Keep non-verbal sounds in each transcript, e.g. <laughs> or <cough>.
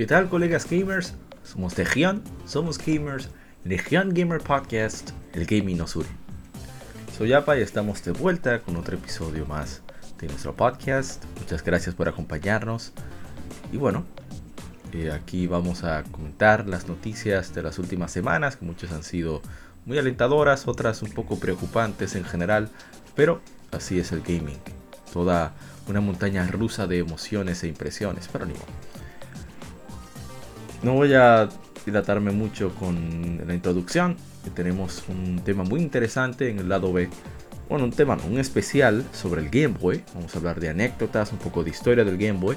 ¿Qué tal colegas gamers? Somos Legion, somos gamers, Legion Gamer Podcast, el gaming nos. Soy Apa y estamos de vuelta con otro episodio más de nuestro podcast. Muchas gracias por acompañarnos. Y bueno, eh, aquí vamos a comentar las noticias de las últimas semanas, que muchas han sido muy alentadoras, otras un poco preocupantes en general, pero así es el gaming. Toda una montaña rusa de emociones e impresiones, pero ni modo. No voy a dilatarme mucho con la introducción. Tenemos un tema muy interesante en el lado B. Bueno, un tema, un especial sobre el Game Boy. Vamos a hablar de anécdotas, un poco de historia del Game Boy.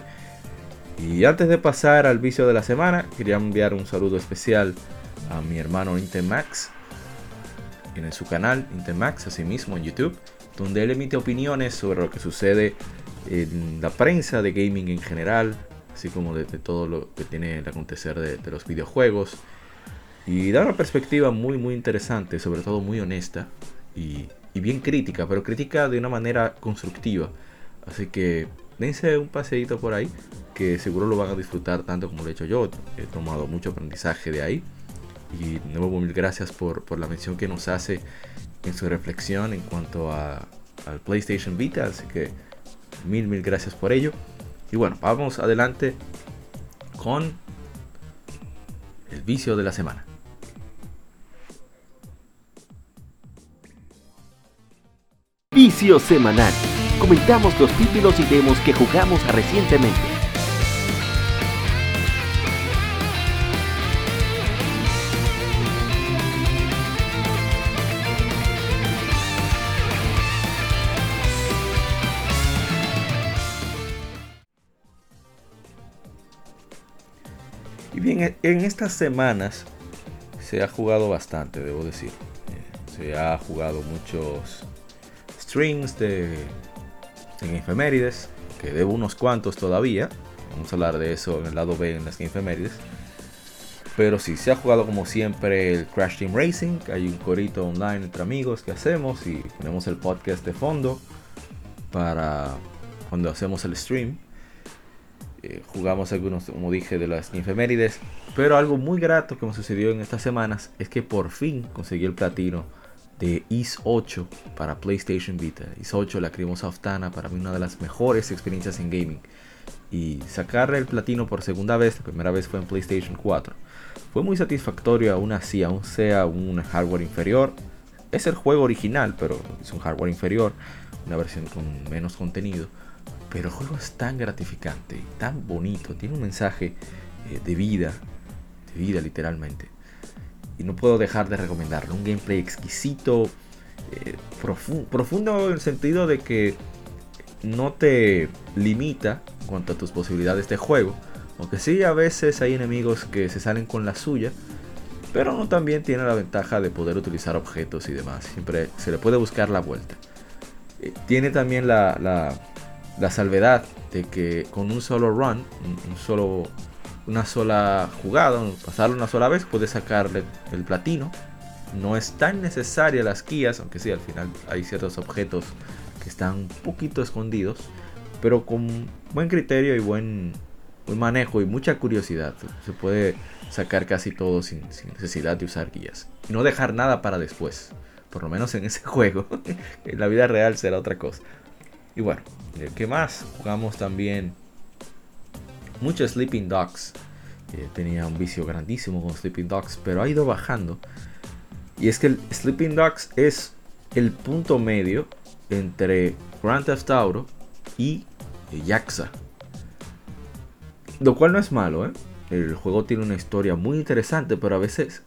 Y antes de pasar al vicio de la semana, quería enviar un saludo especial a mi hermano Intemax en su canal Intemax, así mismo en YouTube, donde él emite opiniones sobre lo que sucede en la prensa de gaming en general, así como de, todo lo que tiene el acontecer de, los videojuegos. Y da una perspectiva muy, muy interesante, sobre todo muy honesta y, bien crítica, pero crítica de una manera constructiva. Así que dense un paseíto por ahí, que seguro lo van a disfrutar tanto como lo he hecho yo. He tomado mucho aprendizaje de ahí. Y de nuevo, mil gracias por, por la mención que nos hace en su reflexión en cuanto a, al PlayStation Vita. Así que mil, mil gracias por ello. Y bueno, vamos adelante con el vicio de la semana. Vicio semanal. Comentamos los títulos y demos que jugamos recientemente. Bien, en estas semanas se ha jugado bastante, debo decir. Eh, se ha jugado muchos streams de en efemérides, que debo unos cuantos todavía. Vamos a hablar de eso en el lado B en las efemérides. Pero sí, se ha jugado como siempre el Crash Team Racing. Hay un corito online entre amigos que hacemos y ponemos el podcast de fondo para cuando hacemos el stream. Eh, jugamos algunos, como dije, de las infemérides. Pero algo muy grato que me sucedió en estas semanas es que por fin conseguí el platino de Is 8 para PlayStation Vita. Is 8, la Crimosa Tana, para mí una de las mejores experiencias en gaming. Y sacar el platino por segunda vez, la primera vez fue en PlayStation 4. Fue muy satisfactorio aún así, aún sea un hardware inferior. Es el juego original, pero es un hardware inferior, una versión con menos contenido pero el juego es tan gratificante, tan bonito, tiene un mensaje eh, de vida, de vida literalmente. Y no puedo dejar de recomendarlo. Un gameplay exquisito, eh, profundo en el sentido de que no te limita en cuanto a tus posibilidades de juego. Aunque sí, a veces hay enemigos que se salen con la suya. Pero también tiene la ventaja de poder utilizar objetos y demás. Siempre se le puede buscar la vuelta. Eh, tiene también la salvedad de que con un solo run, un, solo, una sola jugada, pasarlo una sola vez, puedes sacarle el platino. No es tan necesaria las guías, aunque sí, al final hay ciertos objetos que están un poquito escondidos, pero con buen criterio y buen, buen manejo y mucha curiosidad. Se puede sacar casi todo sin, sin, necesidad de usar guías. Y no dejar nada para después. Por lo menos en ese <laughs> juego. en la vida real será otra cosa. Y bueno, ¿qué más? Jugamos también mucho Sleeping Dogs. tenía un vicio grandísimo con Sleeping Dogs, pero ha ido bajando. Y es que el Sleeping Dogs es el punto medio entre Grand Theft Auto y Yaxa. Lo cual no es malo, ¿eh? El juego tiene una historia muy interesante, pero a veces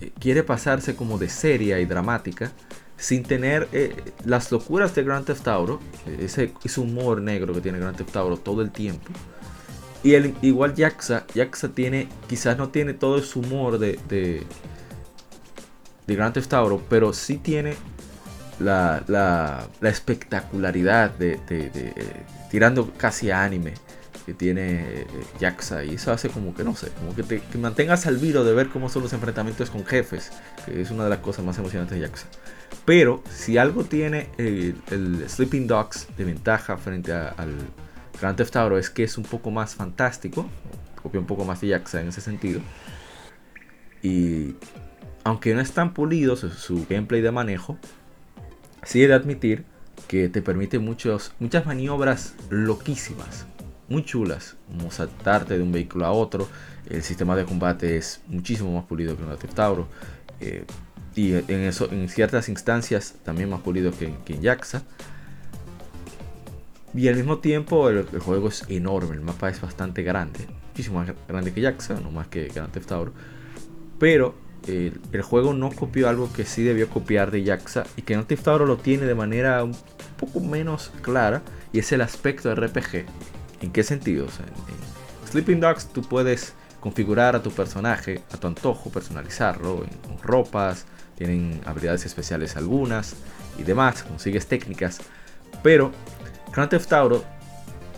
eh, quiere pasarse como de seria y dramática sin tener eh, las locuras de Grand Theft Auto, ese, ese, humor negro que tiene Grand Theft Auto todo el tiempo. Y el, igual Jaxa, Jaxa tiene, quizás no tiene todo ese humor de, de, Grand Theft Auto, pero sí tiene la, la, la espectacularidad de, de, tirando casi a anime que tiene Jaxa y eso hace como que no sé, como que te mantengas al vilo de ver cómo son los enfrentamientos con jefes, que es una de las cosas más emocionantes de Jaxa. Pero si algo tiene el, el Sleeping Dogs de ventaja frente al Grand Theft Auto es que es un poco más fantástico, copia un poco más de Jaxa en ese sentido. Y aunque no es tan pulido su, gameplay de manejo, sí he de admitir que te permite muchas maniobras loquísimas, muy chulas, como saltarte de un vehículo a otro. El sistema de combate es muchísimo más pulido que en Theft Auto. Eh, y en, eso, en ciertas instancias también más pulido que, en Jaxa. Y al mismo tiempo el, juego es enorme, el mapa es bastante grande, muchísimo más grande que Jaxa, no más que Grand Theft Auto. Pero el, juego no copió algo que sí debió copiar de Jaxa y que Grand Theft Auto lo tiene de manera un poco menos clara y es el aspecto RPG. ¿En qué sentido? O sea, en, Sleeping Dogs tú puedes configurar a tu personaje a tu antojo, personalizarlo con ropas, tienen habilidades especiales algunas y demás, consigues técnicas, pero Grand Theft Auto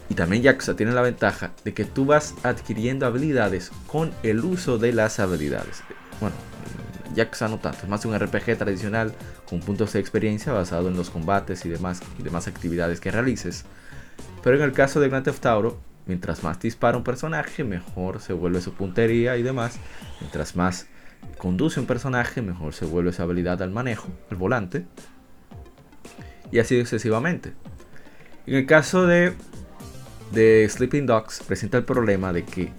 y también Jaxa tienen la ventaja de que tú vas adquiriendo habilidades con el uso de las habilidades. Bueno, Jaxa no tanto, es más un RPG tradicional con puntos de experiencia basado en los combates y demás, y demás actividades que realices. Pero en el caso de Grand Theft Auto, mientras más dispara un personaje, mejor se vuelve su puntería y demás. Mientras más conduce un personaje, mejor se vuelve esa habilidad al manejo, el volante. Y así sucesivamente. En el caso de Sleeping Dogs, presenta el problema de que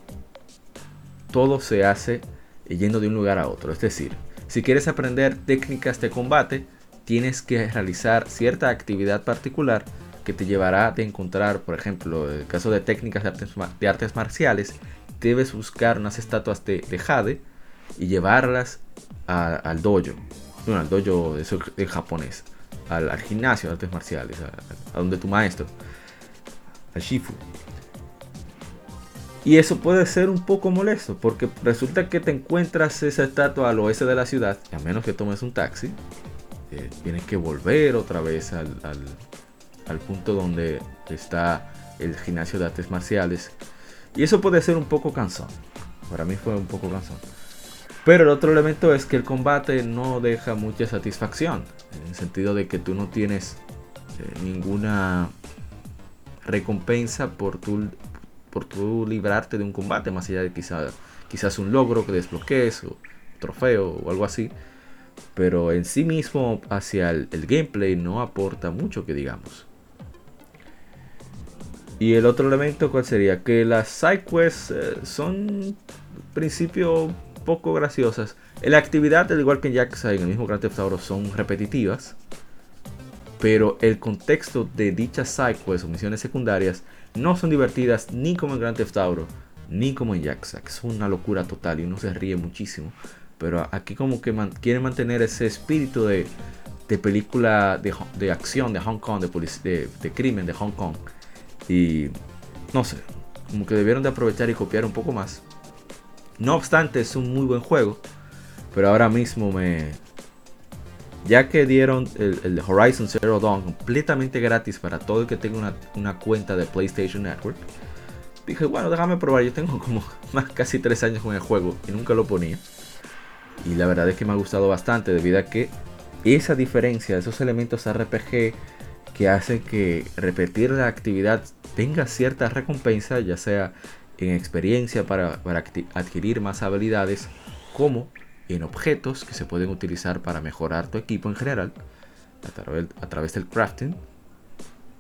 todo se hace yendo de un lugar a otro. Es decir, si quieres aprender técnicas de combate, tienes que realizar cierta actividad particular que te llevará a encontrar, por ejemplo, en el caso de técnicas de artes, marciales, debes buscar unas estatuas de, de Jade y llevarlas al dojo, bueno, al dojo de japonés, al, gimnasio de artes marciales, a, a, donde tu maestro, al Shifu. Y eso puede ser un poco molesto, porque resulta que te encuentras esa estatua al oeste de la ciudad, a menos que tomes un taxi, eh, tienes que volver otra vez al, al punto donde está el gimnasio de artes marciales. Y eso puede ser un poco cansón. Para mí fue un poco cansón. Pero el otro elemento es que el combate no deja mucha satisfacción. En el sentido de que tú no tienes eh, ninguna recompensa por tu, por tu librarte de un combate. Más allá de quizá, quizás un logro que desbloquees o trofeo o algo así. Pero en sí mismo hacia el, el gameplay no aporta mucho que digamos. Y el otro elemento, ¿cuál sería? Que las sidequests eh, son, principio, poco graciosas. En la actividad, al igual que en y en el mismo Grand Theft Auto, son repetitivas. Pero el contexto de dichas sidequests o misiones secundarias no son divertidas ni como en Grand Theft Auto, ni como en. Que es una locura total y uno se ríe muchísimo. Pero aquí como que man quieren mantener ese espíritu de, de película de, de, acción de Hong Kong, de, de, de crimen de Hong Kong y no sé, como que debieron de aprovechar y copiar un poco más. No obstante, es un muy buen juego. Pero ahora mismo me... Ya que dieron el, Horizon Zero Dawn completamente gratis para todo el que tenga una, una, cuenta de PlayStation Network, dije, bueno, déjame probar. Yo tengo como <laughs> más casi 3 años con el juego y nunca lo ponía. Y la verdad es que me ha gustado bastante debido a que esa diferencia, esos elementos RPG que hacen que repetir la actividad tenga cierta recompensa, ya sea en experiencia para, adquirir más habilidades, como en objetos que se pueden utilizar para mejorar tu equipo en general, a través, a través del crafting.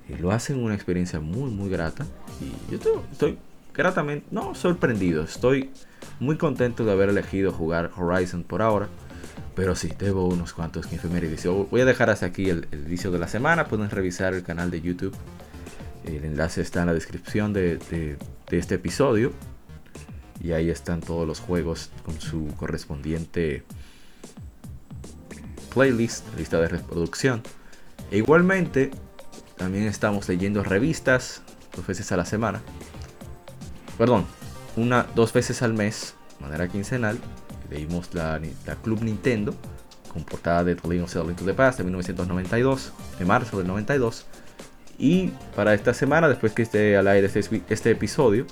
Y lo hacen una experiencia muy, muy grata. Y yo estoy, gratamente, no sorprendido, estoy muy contento de haber elegido jugar Horizon por ahora. Pero sí, debo unos cuantos efemérides. Voy a dejar hasta aquí el, el inicio de la semana. Pueden revisar el canal de YouTube el enlace está en la descripción de, este episodio. Y ahí están todos los juegos con su correspondiente playlist, lista de reproducción. E igualmente, también estamos leyendo revistas dos veces a la semana. Perdón, una, dos veces al mes, de manera quincenal. Leímos la, Club Nintendo, con portada de The Legend of Into the Past de 1992, de marzo del 92. Y para esta semana, después que esté al aire este, este episodio,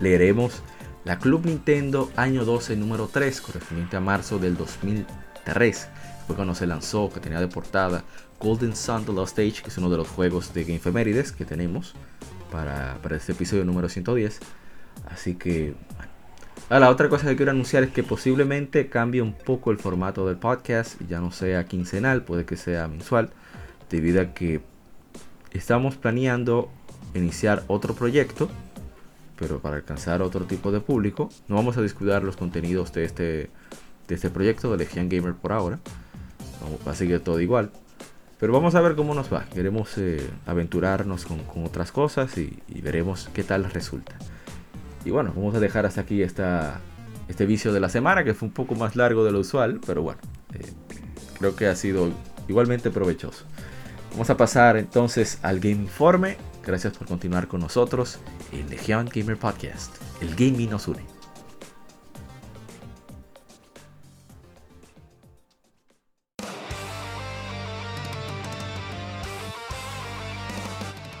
leeremos la Club Nintendo año 12 número 3, correspondiente a marzo del 2003. Fue cuando se lanzó, que tenía de portada Golden Sun The Lost Age, que es uno de los juegos de Game Femerides que tenemos para, para este episodio número 110. Así que, ah, la otra cosa que quiero anunciar es que posiblemente cambie un poco el formato del podcast, ya no sea quincenal, puede que sea mensual, debido a que estamos planeando iniciar otro proyecto pero para alcanzar otro tipo de público. No vamos a descuidar los contenidos de este, de este proyecto de Legion Gamer por ahora. va a seguir todo igual. Pero vamos a ver cómo nos va. Queremos eh, aventurarnos con, otras cosas y, veremos qué tal resulta. Y bueno, vamos a dejar hasta aquí esta, este vicio de la semana, que fue un poco más largo de lo usual, pero bueno, eh, creo que ha sido igualmente provechoso. Vamos a pasar entonces al Game Informe Gracias por continuar con nosotros en Legion Gamer Podcast. El gaming nos une.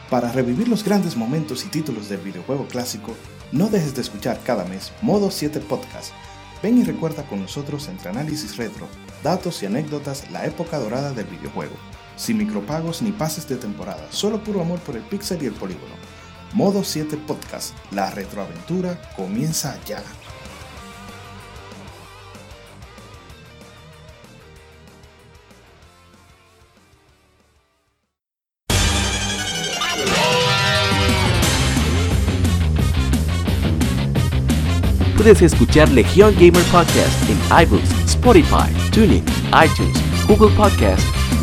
Para revivir los grandes momentos y títulos del videojuego clásico, no dejes de escuchar cada mes Modo 7 Podcast. Ven y recuerda con nosotros entre análisis retro, datos y anécdotas la época dorada del videojuego sin micropagos ni pases de temporada, solo puro amor por el pixel y el polígono. Modo 7 Podcast, la retroaventura comienza ya. Puedes escuchar Legion Gamer Podcast en iBooks, Spotify, TuneIn, iTunes, Google Podcast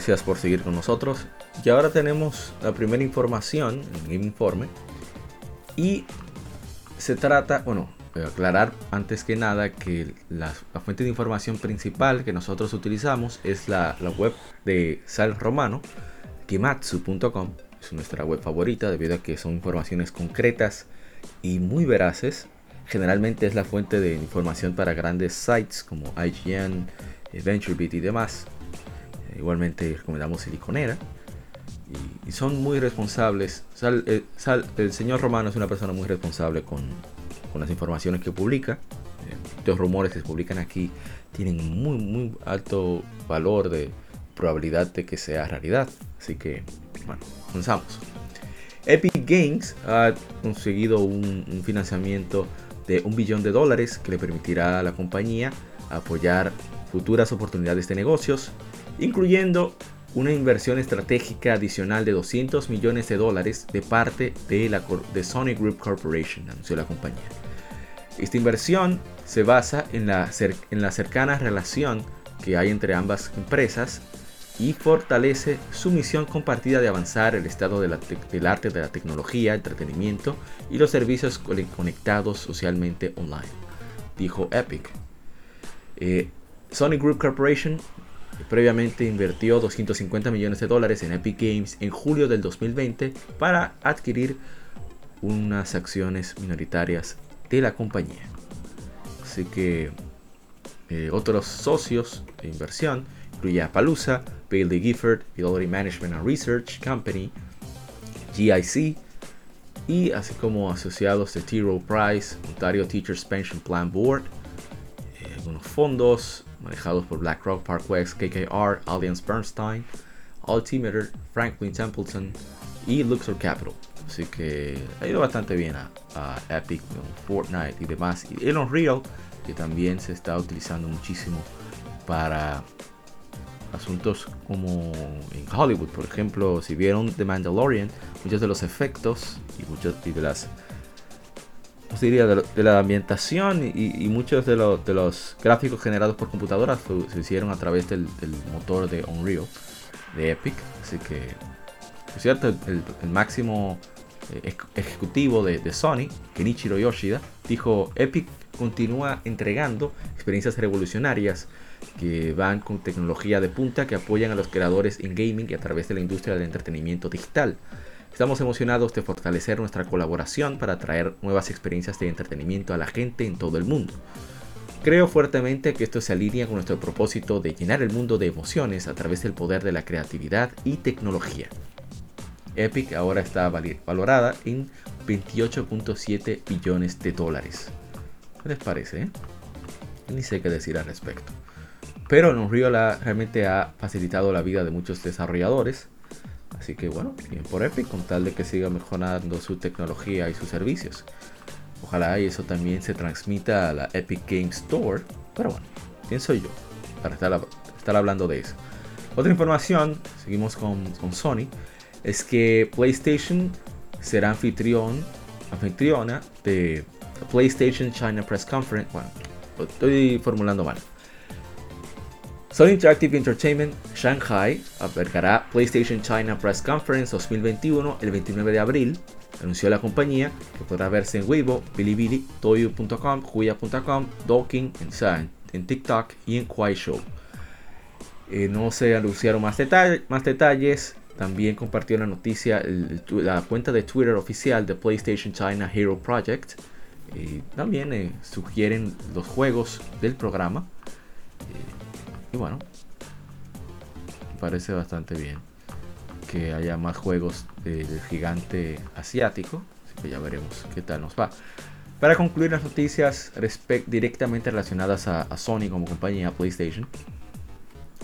Gracias por seguir con nosotros. Y ahora tenemos la primera información el informe. Y se trata, bueno, a aclarar antes que nada que la, fuente de información principal que nosotros utilizamos es la, web de Sal Romano, kimatsu.com. Es nuestra web favorita debido a que son informaciones concretas y muy veraces. Generalmente es la fuente de información para grandes sites como IGN, VentureBeat y demás. Igualmente recomendamos Siliconera. Y, son muy responsables. Eh, el señor Romano es una persona muy responsable con, con las informaciones que publica. Eh, los rumores que se publican aquí tienen muy, muy alto valor de probabilidad de que sea realidad. Así que, bueno, comenzamos. Epic Games ha conseguido un, un, financiamiento de un billón de dólares que le permitirá a la compañía apoyar futuras oportunidades de negocios incluyendo una inversión estratégica adicional de 200 millones de dólares de parte de, la, de Sony Group Corporation, anunció la compañía. Esta inversión se basa en la, en la cercana relación que hay entre ambas empresas y fortalece su misión compartida de avanzar el estado del arte de la tecnología, entretenimiento y los servicios conectados socialmente online, dijo Epic. Eh, Sony Group Corporation previamente invirtió 250 millones de dólares en Epic Games en julio del 2020 para adquirir unas acciones minoritarias de la compañía. Así que eh, otros socios de inversión incluye Palusa, Bailey Gifford, Fidelity Management and Research Company, GIC y así como asociados de T. Rowe Price, Ontario Teachers Pension Plan Board, eh, algunos fondos manejados por BlackRock, ParkWest, KKR, Allianz Bernstein, Altimeter, Franklin Templeton y Luxor Capital. Así que ha ido bastante bien a, Epic, Fortnite y demás. Y el Unreal, que también se está utilizando muchísimo para asuntos como en Hollywood. Por ejemplo, si vieron The Mandalorian, muchos de los efectos y muchos de las De, la ambientación y, muchos de, los gráficos generados por computadoras se hicieron a través del, motor de Unreal de Epic. Así que, es cierto, el, máximo eh, ejecutivo de, de, Sony, Kenichiro Yoshida, dijo: Epic continúa entregando experiencias revolucionarias que van con tecnología de punta que apoyan a los creadores en gaming y a través de la industria del entretenimiento digital. Estamos emocionados de fortalecer nuestra colaboración para traer nuevas experiencias de entretenimiento a la gente en todo el mundo. Creo fuertemente que esto se alinea con nuestro propósito de llenar el mundo de emociones a través del poder de la creatividad y tecnología. Epic ahora está valorada en 28.7 billones de dólares. ¿Qué les parece? Eh? Ni sé qué decir al respecto. Pero Unreal realmente ha facilitado la vida de muchos desarrolladores Así que bueno, bien por Epic con tal de que siga mejorando su tecnología y sus servicios. Ojalá y eso también se transmita a la Epic Games Store. Pero bueno, pienso yo, para estar, hablando de eso. Otra información, seguimos con, Sony, es que PlayStation será anfitriona de PlayStation China Press Conference. Bueno, estoy formulando mal. Sony Interactive Entertainment Shanghai albergará PlayStation China Press Conference 2021 el 29 de abril, anunció la compañía, que podrá verse en Weibo, Bilibili, Toyu.com, Huya.com, Docking, en, en TikTok y en. Eh, no se anunciaron más, detalles. También compartió la noticia la cuenta de Twitter oficial de PlayStation China Hero Project. Y también eh, sugieren los juegos del programa. Y bueno, parece bastante bien que haya más juegos del gigante asiático. Así que ya veremos qué tal nos va. Para concluir las noticias directamente relacionadas a, Sony como compañía PlayStation,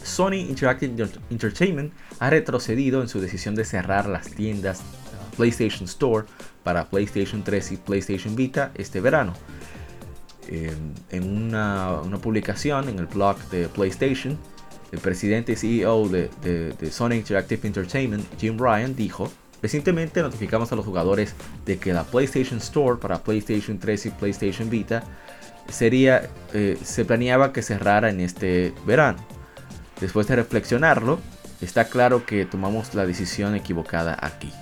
Sony Interactive Entertainment ha retrocedido en su decisión de cerrar las tiendas uh, PlayStation Store para PlayStation 3 y PlayStation Vita este verano en una, publicación en el blog de PlayStation, el presidente y CEO de, de, Sony Interactive Entertainment, Jim Ryan, dijo, recientemente notificamos a los jugadores de que la PlayStation Store para PlayStation 3 y PlayStation Vita sería, eh, se planeaba que cerrara en este verano. Después de reflexionarlo, está claro que tomamos la decisión equivocada aquí.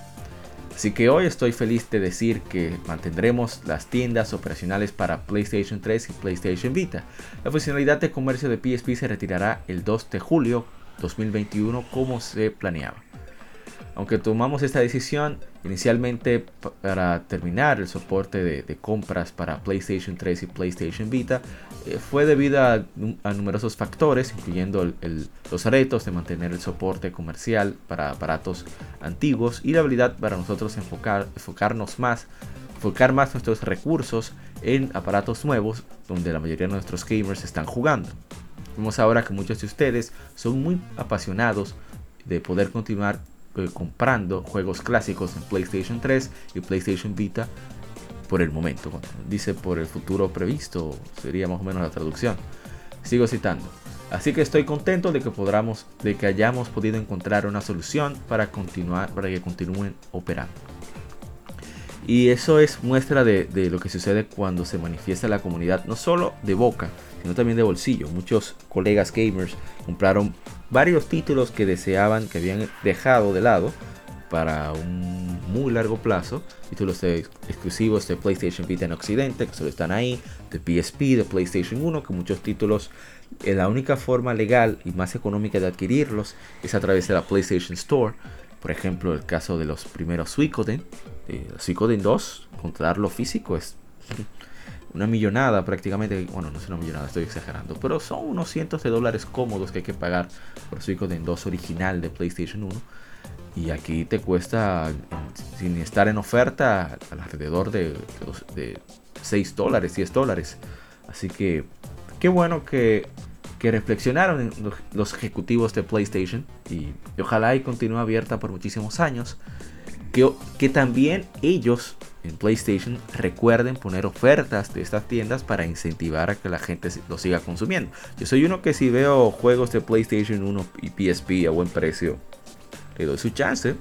Así que hoy estoy feliz de decir que mantendremos las tiendas operacionales para PlayStation 3 y PlayStation Vita. La funcionalidad de comercio de PSP se retirará el 2 de julio 2021 como se planeaba. Aunque tomamos esta decisión inicialmente para terminar el soporte de, compras para PlayStation 3 y PlayStation Vita, eh, fue debido a, numerosos factores, incluyendo los retos de mantener el soporte comercial para aparatos antiguos y la habilidad para nosotros enfocar, enfocarnos más, enfocar más nuestros recursos en aparatos nuevos donde la mayoría de nuestros gamers están jugando. Vemos ahora que muchos de ustedes son muy apasionados de poder continuar eh, comprando juegos clásicos en PlayStation 3 y PlayStation Vita por el momento. Dice por el futuro previsto, sería más o menos la traducción. Sigo citando. Así que estoy contento de que podamos, de que hayamos podido encontrar una solución para continuar, para que continúen operando. Y eso es muestra de, de, lo que sucede cuando se manifiesta la comunidad, no solo de boca, sino también de bolsillo. Muchos colegas gamers compraron varios títulos que deseaban, que habían dejado de lado para un muy largo plazo. Títulos exclusivos de PlayStation Vita en Occidente, que solo están ahí, de PSP, de PlayStation 1, que muchos títulos, eh, la única forma legal y más económica de adquirirlos es a través de la PlayStation Store. Por ejemplo, el caso de los primeros Suicoden, eh, Suicoden 2, comprarlo físico es <laughs> una millonada prácticamente. Bueno, no es una millonada, estoy exagerando. Pero son unos cientos de dólares cómodos que hay que pagar por Suicoden 2 original de PlayStation 1. Y aquí te cuesta, sin estar en oferta, alrededor de, de 6 dólares, 10 dólares. Así que qué bueno que, que reflexionaron los ejecutivos de PlayStation. Y, ojalá y continúe abierta por muchísimos años. Que, que también ellos en PlayStation recuerden poner ofertas de estas tiendas para incentivar a que la gente lo siga consumiendo. Yo soy uno que si veo juegos de PlayStation 1 y PSP a buen precio, le doy su chance.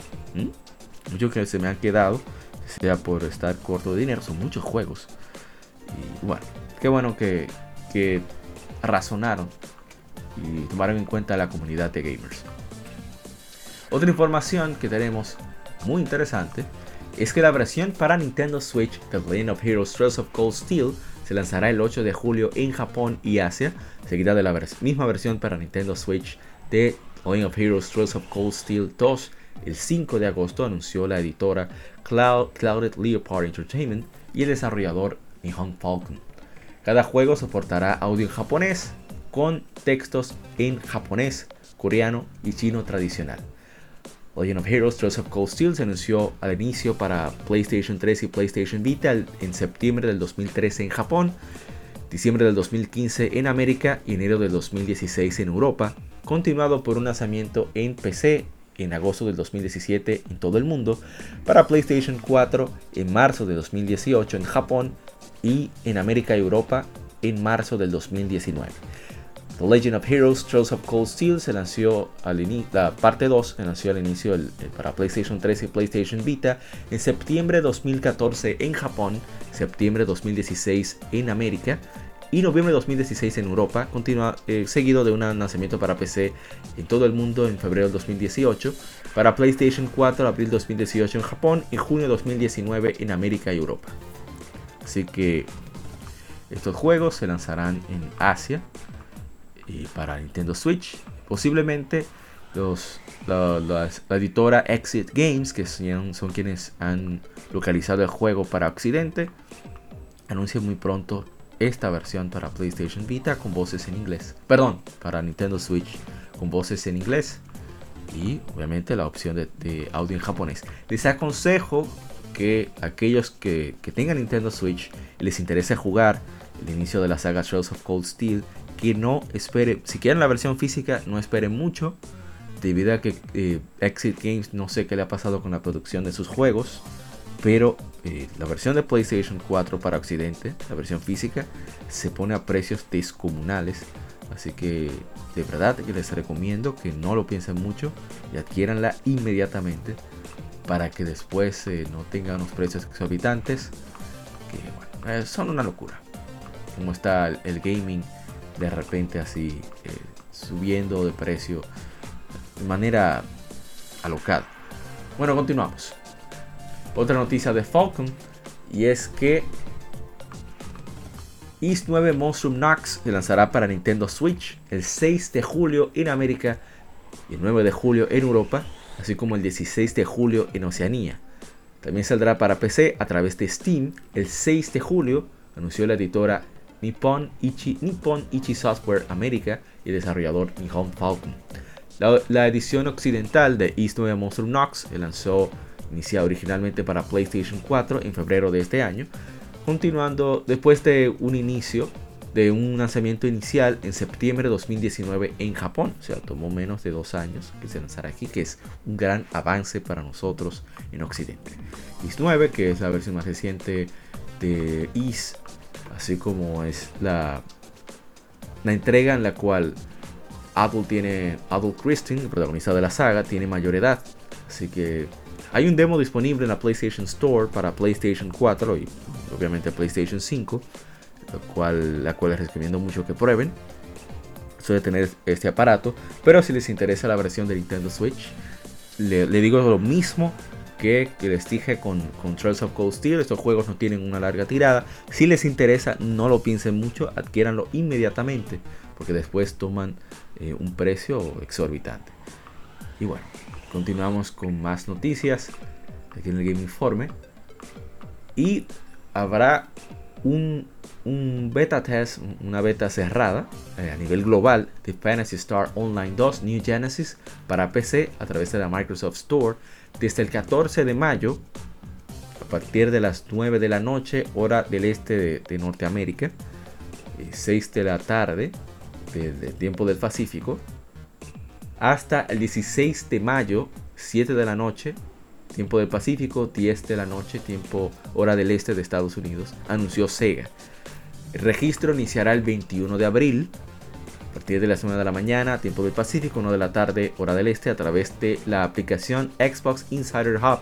Muchos que se me han quedado, sea por estar corto de dinero, son muchos juegos. Y bueno, qué bueno que, que razonaron y tomaron en cuenta la comunidad de gamers. Otra información que tenemos muy interesante es que la versión para Nintendo Switch The Legend of Heroes Trails of Cold Steel se lanzará el 8 de julio en Japón y Asia, seguida de la misma versión para Nintendo Switch de Legend of Heroes Trails of Cold Steel 2 el 5 de agosto, anunció la editora Cloud, Clouded Leopard Entertainment y el desarrollador Nihon Falcon. Cada juego soportará audio en japonés con textos en japonés, coreano y chino tradicional. Legend of Heroes Trails of Cold Steel se anunció al inicio para PlayStation 3 y PlayStation Vita en septiembre del 2013 en Japón, diciembre del 2015 en América y enero del 2016 en Europa, continuado por un lanzamiento en PC en agosto del 2017 en todo el mundo, para PlayStation 4 en marzo de 2018 en Japón y en América y Europa en marzo del 2019. The Legend of Heroes Trails of Cold Steel se lanzó al inicio, la parte 2 se lanzó al inicio para PlayStation 3 y PlayStation Vita en septiembre de 2014 en Japón, septiembre de 2016 en América y noviembre de 2016 en Europa, continúa eh, seguido de un lanzamiento para PC en todo el mundo en febrero del 2018, para PlayStation 4 abril 2018 en Japón y junio de 2019 en América y Europa. Así que estos juegos se lanzarán en Asia y para Nintendo Switch. Posiblemente los, la, editora Exit Games, que son, son, quienes han localizado el juego para Occidente, anuncia muy pronto esta versión para PlayStation Vita con voces en inglés. Perdón, para Nintendo Switch con voces en inglés. Y obviamente la opción de, audio en japonés. Les aconsejo que aquellos que, que tengan Nintendo Switch y les interese jugar el inicio de la saga Trails of Cold Steel que no espere, si quieren la versión física, no esperen mucho, debido a que eh, Exit Games no sé qué le ha pasado con la producción de sus juegos, pero eh, la versión de PlayStation 4 para Occidente, la versión física, se pone a precios descomunales, así que de verdad que les recomiendo que no lo piensen mucho y adquieranla inmediatamente para que después eh, no tengan unos precios exorbitantes que bueno, son una locura. Como está el gaming de repente así eh, subiendo de precio de manera alocada. Bueno, continuamos. Otra noticia de Falcon y es que East 9 Monstrum Nox se lanzará para Nintendo Switch el 6 de julio en América y el 9 de julio en Europa, así como el 16 de julio en Oceanía. También saldrá para PC a través de Steam el 6 de julio, anunció la editora Nippon Ichi, Software América y el desarrollador Nihon Falcon. La, edición occidental de East 9 Monster Nox se lanzó iniciada originalmente para PlayStation 4 en febrero de este año, continuando después de un inicio de un lanzamiento inicial en septiembre de 2019 en Japón. O sea, tomó menos de dos años que se lanzara aquí, que es un gran avance para nosotros en Occidente. East 9, que es la versión más reciente de East así como es la, la entrega en la cual Adult tiene Adult Christine, el protagonista de la saga, tiene mayor edad. Así que hay un demo disponible en la PlayStation Store para PlayStation 4 y obviamente PlayStation 5. cual, la cual les recomiendo mucho que prueben. Suele tener este aparato, pero si les interesa la versión de Nintendo Switch, le, digo lo mismo que, les dije con, con Trails of Cold Steel. Estos juegos no tienen una larga tirada. Si les interesa, no lo piensen mucho, adquiéranlo inmediatamente, porque después toman eh, un precio exorbitante. Y bueno, continuamos con más noticias aquí en el Game Informe. Y habrá un, beta test, una beta cerrada eh, a nivel global de Fantasy Star Online 2 New Genesis para PC a través de la Microsoft Store desde el 14 de mayo a partir de las 9 de la noche hora del este de, Norteamérica 6 eh, de la tarde del tiempo del Pacífico hasta el 16 de mayo 7 de la noche tiempo del Pacífico, 10 de la noche, tiempo hora del este de Estados Unidos, anunció Sega. El registro iniciará el 21 de abril, a partir de las 9 de la mañana, tiempo del Pacífico, 1 de la tarde, hora del este, a través de la aplicación Xbox Insider Hub.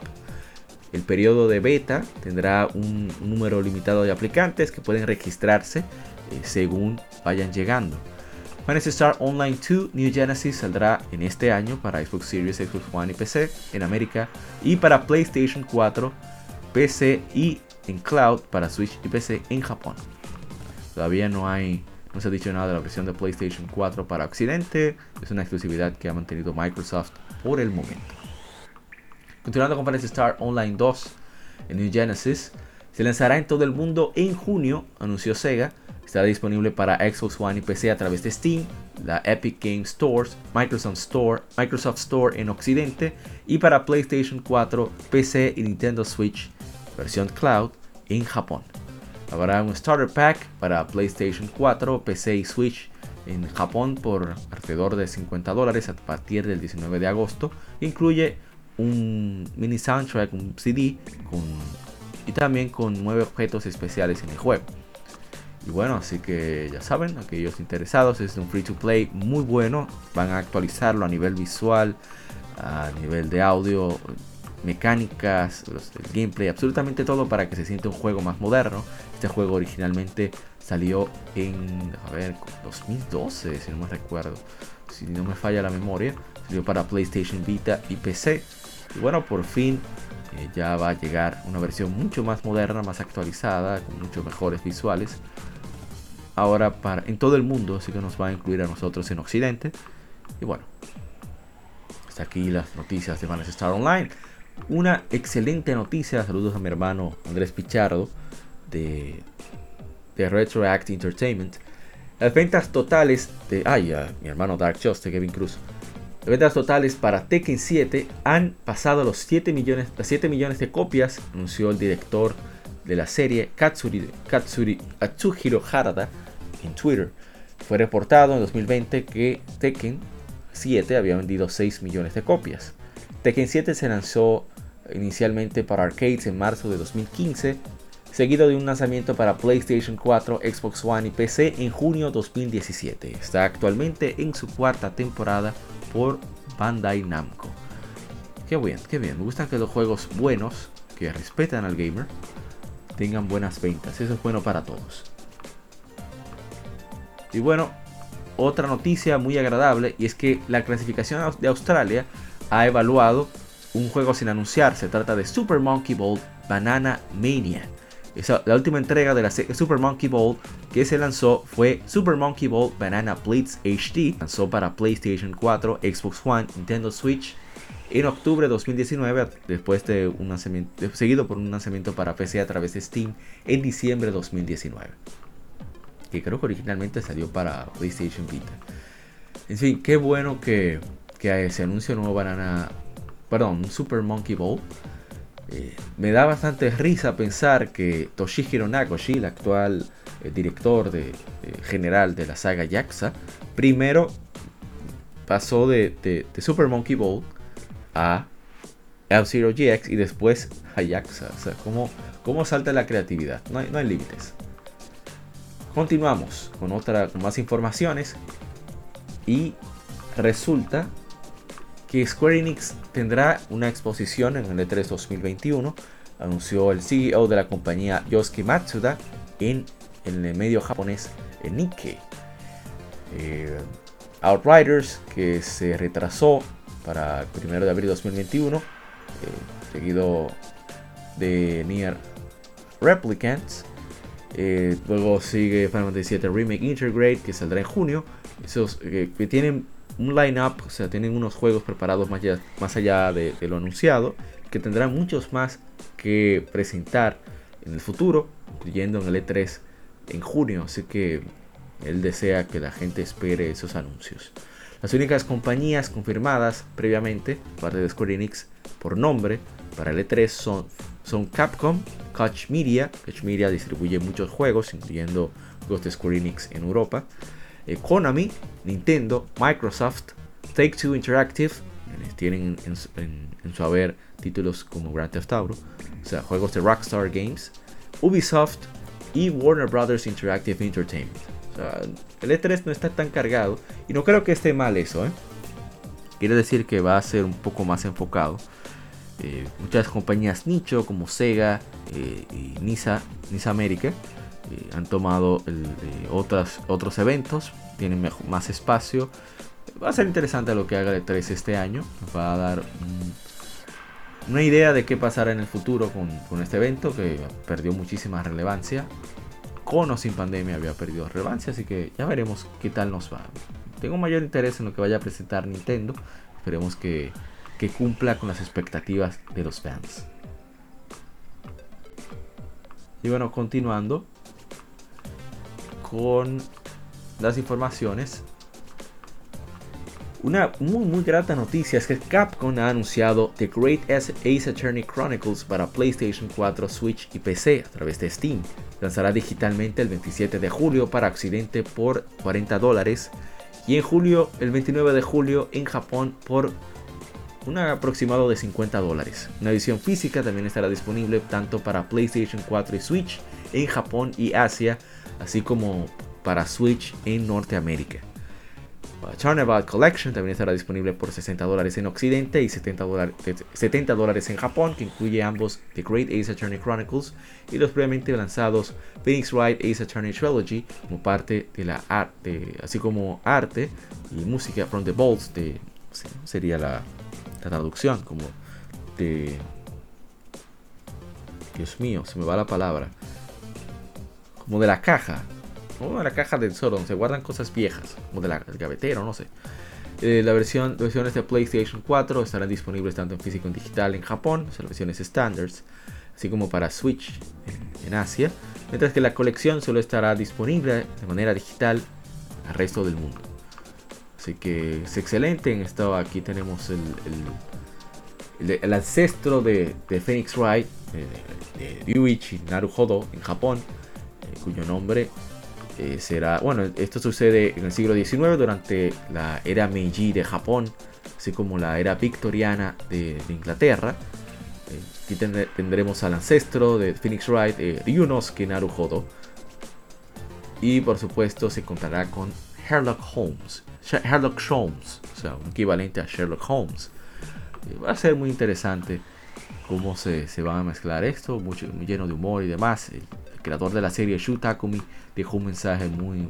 El periodo de beta tendrá un número limitado de aplicantes que pueden registrarse eh, según vayan llegando. Fantasy Star Online 2 New Genesis saldrá en este año para Xbox Series, Xbox One y PC en América y para PlayStation 4, PC y en cloud para Switch y PC en Japón. Todavía no hay se ha dicho nada de la versión de PlayStation 4 para Occidente, es una exclusividad que ha mantenido Microsoft por el momento. Continuando con Fantasy Star Online 2 en New Genesis, se lanzará en todo el mundo en junio, anunció Sega, Está disponible para Xbox One y PC a través de Steam, la Epic Games Stores, Microsoft Store, Microsoft Store en Occidente y para PlayStation 4, PC y Nintendo Switch versión cloud en Japón. Habrá un starter pack para PlayStation 4, PC y Switch en Japón por alrededor de 50 dólares a partir del 19 de agosto. Incluye un mini soundtrack, un CD y también con nueve objetos especiales en el juego. Y bueno, así que ya saben, aquellos interesados, es un free to play muy bueno. Van a actualizarlo a nivel visual, a nivel de audio, mecánicas, el gameplay, absolutamente todo para que se sienta un juego más moderno. Este juego originalmente salió en, a ver, 2012, si no me recuerdo, si no me falla la memoria. Salió para PlayStation Vita y PC. Y bueno, por fin eh, ya va a llegar una versión mucho más moderna, más actualizada, con muchos mejores visuales ahora para, en todo el mundo, así que nos va a incluir a nosotros en Occidente. Y bueno, hasta aquí las noticias de Vanessa Star Online. Una excelente noticia, saludos a mi hermano Andrés Pichardo de, de Retroact Entertainment. Las ventas totales de. Ay, mi hermano Dark Just de Kevin Cruz. Las ventas totales para Tekken 7 han pasado los 7 millones, las 7 millones de copias, anunció el director de la serie Katsuri, Katsuri Atsuhiro Harada en Twitter. Fue reportado en 2020 que Tekken 7 había vendido 6 millones de copias. Tekken 7 se lanzó inicialmente para arcades en marzo de 2015, seguido de un lanzamiento para PlayStation 4, Xbox One y PC en junio 2017. Está actualmente en su cuarta temporada por Bandai Namco. Qué bien, qué bien. Me gustan que los juegos buenos, que respetan al gamer, tengan buenas ventas. Eso es bueno para todos. Y bueno, otra noticia muy agradable y es que la clasificación de Australia ha evaluado un juego sin anunciar. Se trata de Super Monkey Ball Banana Mania. la última entrega de la Super Monkey Ball que se lanzó fue Super Monkey Ball Banana Blitz HD. Lanzó para PlayStation 4, Xbox One, Nintendo Switch en octubre de 2019, después de un lanzamiento, seguido por un lanzamiento para PC a través de Steam en diciembre de 2019 que creo que originalmente salió para PlayStation Vita. En fin, qué bueno que, que se anuncia un nuevo banana, perdón, Super Monkey Ball. Eh, me da bastante risa pensar que Toshihiro Nagoshi, el actual eh, director de, general de la saga Yakuza, primero pasó de, Super Monkey Ball a F-Zero GX y después a Yakuza. O sea, ¿cómo, cómo salta la creatividad? No hay, no hay límites. Continuamos con otra más informaciones y resulta que Square Enix tendrá una exposición en el E3 2021, anunció el CEO de la compañía Yosuke Matsuda en en el medio japonés Nikkei. Eh, Outriders, que se retrasó para el 1 de abril de 2021, eh, seguido de Nier Replicants. Eh, luego sigue Final Fantasy VII Remake Intergrade, que saldrá en junio. Esos que tienen un line-up, o sea, tienen unos juegos preparados más allá, más allá de, de, lo anunciado, que tendrán muchos más que presentar en el futuro, incluyendo en el E3 en junio. Así que él desea que la gente espere esos anuncios. Las únicas compañías confirmadas previamente, parte de Square Enix, por nombre para el E3 son, son Capcom, Koch Media, Koch Media distribuye muchos juegos, incluyendo de Square Enix en Europa, eh, Konami, Nintendo, Microsoft, Take Two Interactive, tienen en, en, su haber títulos como Grand Theft Auto, o sea, juegos de Rockstar Games, Ubisoft y Warner Brothers Interactive Entertainment. El E3 no está tan cargado y no creo que esté mal eso, ¿eh? Quiere decir que va a ser un poco más enfocado. Eh, muchas compañías nicho como Sega eh, y Nisa, Nisa América han tomado otras, otros eventos, tienen más espacio. Va a ser interesante lo que haga el E3 este año. Va a dar una idea de qué pasará en el futuro con este evento que perdió muchísima relevancia con o sin pandemia había perdido relevancia, así que ya veremos qué tal nos va. Tengo mayor interés en lo que vaya a presentar Nintendo, esperemos que, que cumpla con las expectativas de los fans. Y bueno, continuando con las informaciones. Una muy muy grata noticia es que Capcom ha anunciado The Great Ace Attorney Chronicles para PlayStation 4, Switch y PC a través de Steam. Lanzará digitalmente el 27 de julio para Occidente por 40 dólares y en julio, el 29 de julio en Japón por un aproximado de 50 dólares. Una edición física también estará disponible tanto para PlayStation 4 y Switch en Japón y Asia, así como para Switch en Norteamérica. Carnival Collection también estará disponible por 60 dólares en Occidente y 70 dólares, en Japón, que incluye ambos The Great Ace Attorney Chronicles y los previamente lanzados Phoenix Wright Ace Attorney Trilogy como parte de la arte, así como arte y música from the Vaults, de, sería la, la traducción, como de... Dios mío, se me va la palabra. Como de la caja, de la caja del tesoro donde se guardan cosas viejas, como de la, del gavetero, no sé. Eh, la versión, versiones de PlayStation 4 estarán disponibles tanto en físico y en digital en Japón, o sea, las versiones standards, así como para Switch en, Asia, mientras que la colección solo estará disponible de manera digital al resto del mundo. Así que es excelente. En esto aquí tenemos el, el, ancestro de, de, Phoenix Wright, de, de Ryuichi Naruhodo en Japón, eh, cuyo nombre eh, será, bueno, esto sucede en el siglo XIX durante la era Meiji de Japón, así como la era victoriana de, Inglaterra. Eh, aquí tendremos al ancestro de Phoenix Wright, eh, Ryunosuke Naruhodo. Y por supuesto se contará con Sherlock Holmes, Sherlock Holmes, o sea, un equivalente a Sherlock Holmes. va a ser muy interesante cómo se, se va a mezclar esto, mucho, lleno de humor y demás creador de la serie Shu Takumi dejó un mensaje muy,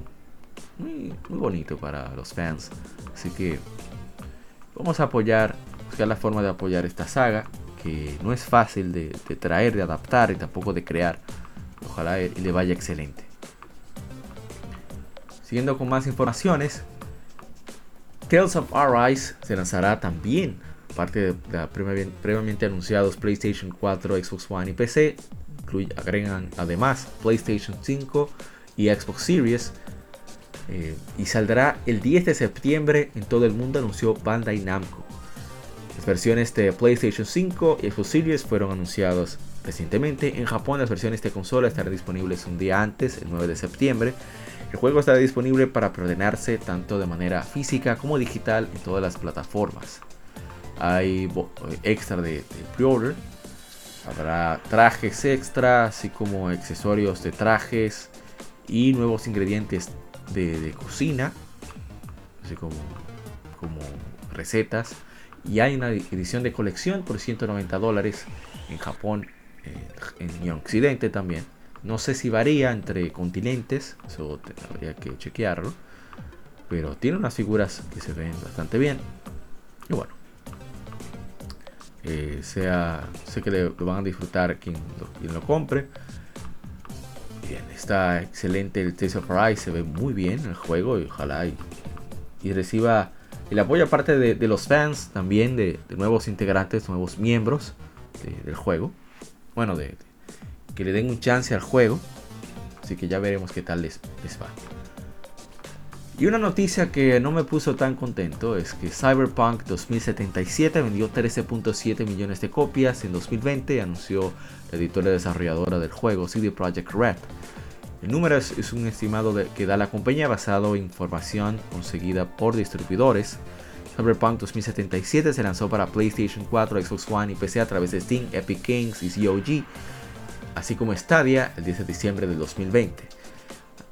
muy, bonito para los fans. Así que vamos a apoyar, buscar la forma de apoyar esta saga, que no es fácil de, traer, de adaptar y tampoco de crear. Ojalá le vaya excelente. Siguiendo con más informaciones, Tales of Arise se lanzará también, aparte de, de previamente anunciados PlayStation 4, Xbox One y PC, agregan además PlayStation 5 y Xbox Series. Eh, y saldrá el 10 de septiembre en todo el mundo, anunció Bandai Namco. Las versiones de PlayStation 5 y Xbox Series fueron anunciadas recientemente. En Japón las versiones de consola estarán disponibles un día antes, el 9 de septiembre. El juego estará disponible para preordenarse tanto de manera física como digital en todas las plataformas. Hay extra de, de pre-order Habrá trajes extra, así como accesorios de trajes y nuevos ingredientes de, cocina, así como, como recetas. Y hay una edición de colección por 190 dólares en Japón eh, en Occidente también. No sé si varía entre continentes, eso habría que chequearlo. Pero tiene unas figuras que se ven bastante bien. Y bueno, eh, sea, sé que lo van a disfrutar quien lo, lo compre. Bien, está excelente el Tales of Arise, se ve muy bien el juego y ojalá y, reciba el apoyo aparte de, los fans, también de, nuevos integrantes, nuevos miembros del juego. Bueno, de, que le den un chance al juego. Así que ya veremos qué tal les, les va. Y una noticia que no me puso tan contento es que Cyberpunk 2077 vendió 13.7 millones de copias en 2020, anunció la editora desarrolladora del juego CD Projekt Red. El número es, un estimado que da la compañía basado en información conseguida por distribuidores. Cyberpunk 2077 se lanzó para PlayStation 4, Xbox One y PC a través de Steam, Epic Games y COG, así como Stadia el 10 de diciembre del 2020.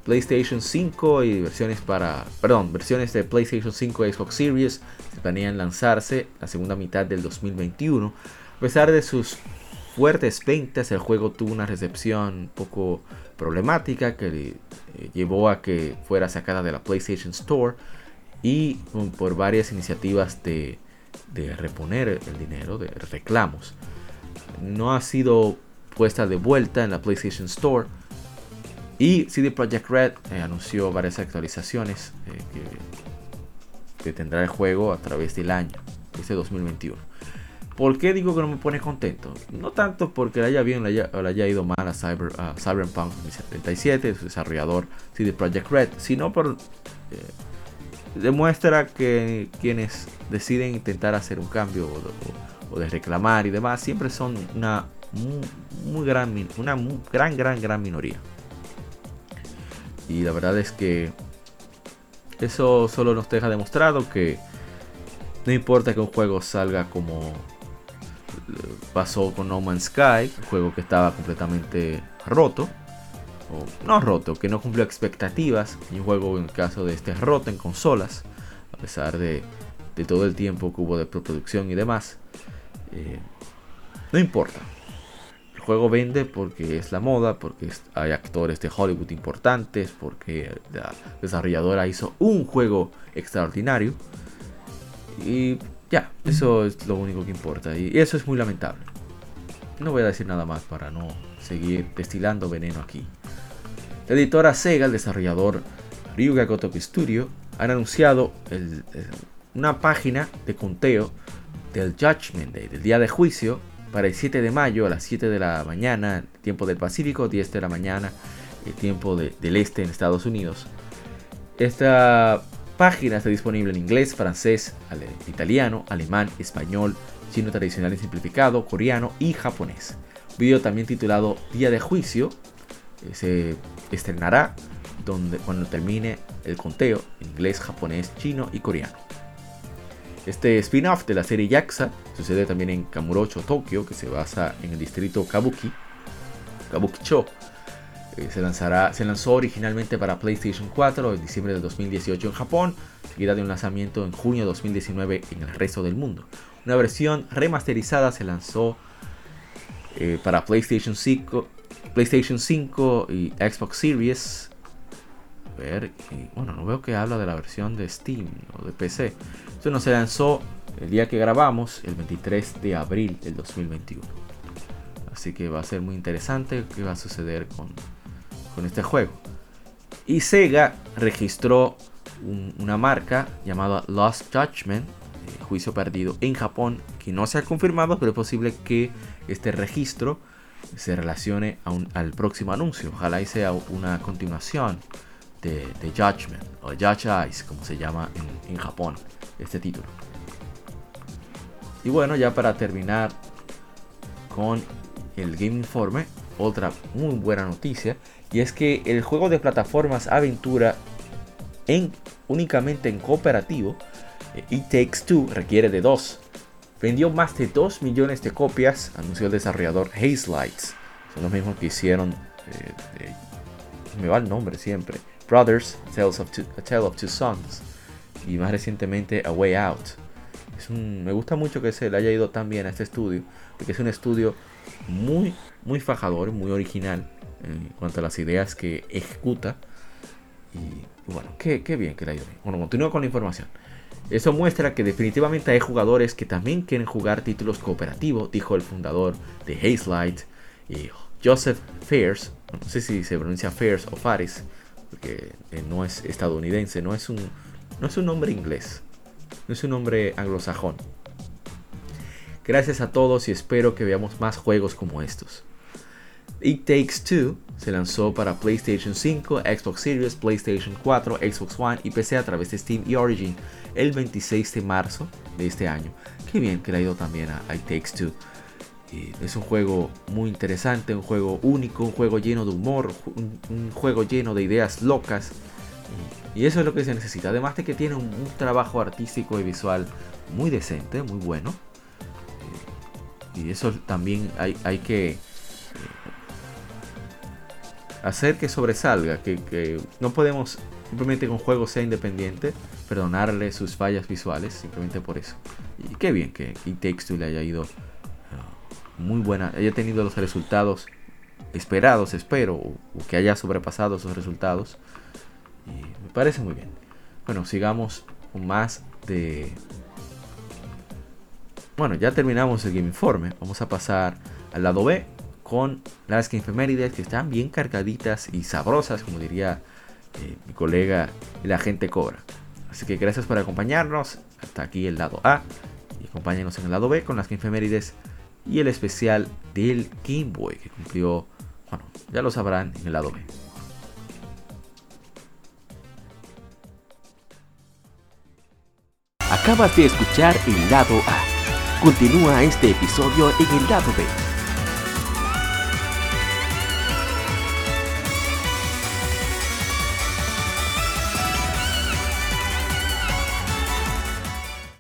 PlayStation 5 y versiones para, perdón, versiones de PlayStation 5 y Xbox Series se planean lanzarse la segunda mitad del 2021. A pesar de sus fuertes ventas, el juego tuvo una recepción poco problemática que eh, llevó a que fuera sacada de la PlayStation Store y por varias iniciativas de, de reponer el dinero, de reclamos. No ha sido puesta de vuelta en la PlayStation Store y CD Projekt Red eh, anunció varias actualizaciones eh, que, tendrá el juego a través del año, este 2021. ¿Por qué digo que no me pone contento? No tanto porque le haya bien o le haya, ido mal a, Cyber, Cyberpunk 2077, su desarrollador CD Projekt Red, sino por... Eh, demuestra que quienes deciden intentar hacer un cambio o, de reclamar y demás siempre son una muy, gran, una gran, gran, gran minoría. Y la verdad es que eso solo nos deja demostrado que no importa que un juego salga como pasó con No Man's Sky, un juego que estaba completamente roto, o no roto, que no cumplió expectativas, y un juego en el caso de este roto en consolas, a pesar de, todo el tiempo que hubo de preproducción y demás, eh, no importa, juego vende porque es la moda, porque hay actores de Hollywood importantes, porque la desarrolladora hizo un juego extraordinario. Y ya, eso es lo único que importa. Y eso es muy lamentable. No voy a decir nada más para no seguir destilando veneno aquí. La editora Sega, el desarrollador Ryuga Gotoku Studio, han anunciado una página de conteo del Judgment Day, del día de juicio, para el 7 de mayo a las 7 de la mañana, tiempo del Pacífico, 10 de la mañana, el tiempo del este en Estados Unidos. Esta página está disponible en inglés, francés, italiano, alemán, español, chino tradicional y simplificado, coreano y japonés. Video también titulado Día de Juicio eh, se estrenará donde, cuando termine el conteo en inglés, japonés, chino y coreano. Este spin-off de la serie Yakuza sucede también en Kamurocho, Tokio, que se basa en el distrito Kabuki, Kabukicho. Eh, se, lanzará, se lanzó originalmente para PlayStation 4 en diciembre de 2018 en Japón, seguida de un lanzamiento en junio de 2019 en el resto del mundo. Una versión remasterizada se lanzó eh, para PlayStation 5, PlayStation 5 y Xbox Series ver, bueno, no veo que habla de la versión de Steam o de PC. Esto no se lanzó el día que grabamos, el 23 de abril del 2021. Así que va a ser muy interesante qué va a suceder con, con este juego. Y Sega registró una marca llamada Lost Judgment, eh, juicio perdido, en Japón, que no se ha confirmado, pero es posible que este registro se relacione al próximo anuncio. Ojalá y sea una continuación de, Judgment o Judge Eyes, como se llama en, Japón, este título. Y bueno, ya para terminar con el Game Informe, otra muy buena noticia, y es que el juego de plataformas aventura en, únicamente en cooperativo, eh, It Takes Two, requiere de dos. Vendió más de 2 millones de copias, anunció el desarrollador Haze Lights. Son los mismos que hicieron, eh, me va el nombre siempre, Brothers, Tales of A Tale of Two Sons y más recientemente A Way Out. Me gusta mucho que se le haya ido tan bien a este estudio, porque es un estudio muy, muy fajador, muy original en cuanto a las ideas que ejecuta. Y bueno, qué, bien que le ha ido bien. Bueno, continúo con la información. Eso muestra que definitivamente hay jugadores que también quieren jugar títulos cooperativos, dijo el fundador de Haze Light, y Joseph Fairs, no sé si se pronuncia Fairs o Faris, porque eh, no es estadounidense, no es un, no es un nombre inglés, no es un nombre anglosajón. Gracias a todos y espero que veamos más juegos como estos. It Takes Two se lanzó para PlayStation 5, Xbox Series, PlayStation 4, Xbox One y PC a través de Steam y Origin el 26 de marzo de este año. Qué bien que le ha ido también a It Takes Two. Es un juego muy interesante, un juego único, un juego lleno de humor, un, juego lleno de ideas locas. Y, eso es lo que se necesita. Además de que tiene un, trabajo artístico y visual muy decente, muy bueno. y eso también hay, hay que hacer que sobresalga, que, no podemos simplemente con juegos sea independiente perdonarle sus fallas visuales, simplemente por eso. Y qué bien que It Takes le haya ido muy buena, haya tenido los resultados esperados, espero, o, que haya sobrepasado esos resultados. Y me parece muy bien. Bueno, sigamos con más de... Bueno, ya terminamos el Game Informe. Vamos a pasar al lado B con las efemérides que están bien cargaditas y sabrosas, como diría eh, mi colega la gente Cobra. Así que gracias por acompañarnos. Hasta aquí el lado A. Y acompáñenos en el lado B con las efemérides y el especial del Game Boy que cumplió, bueno, ya lo sabrán en el lado B. Acabas de escuchar el lado A. Continúa este episodio en el lado B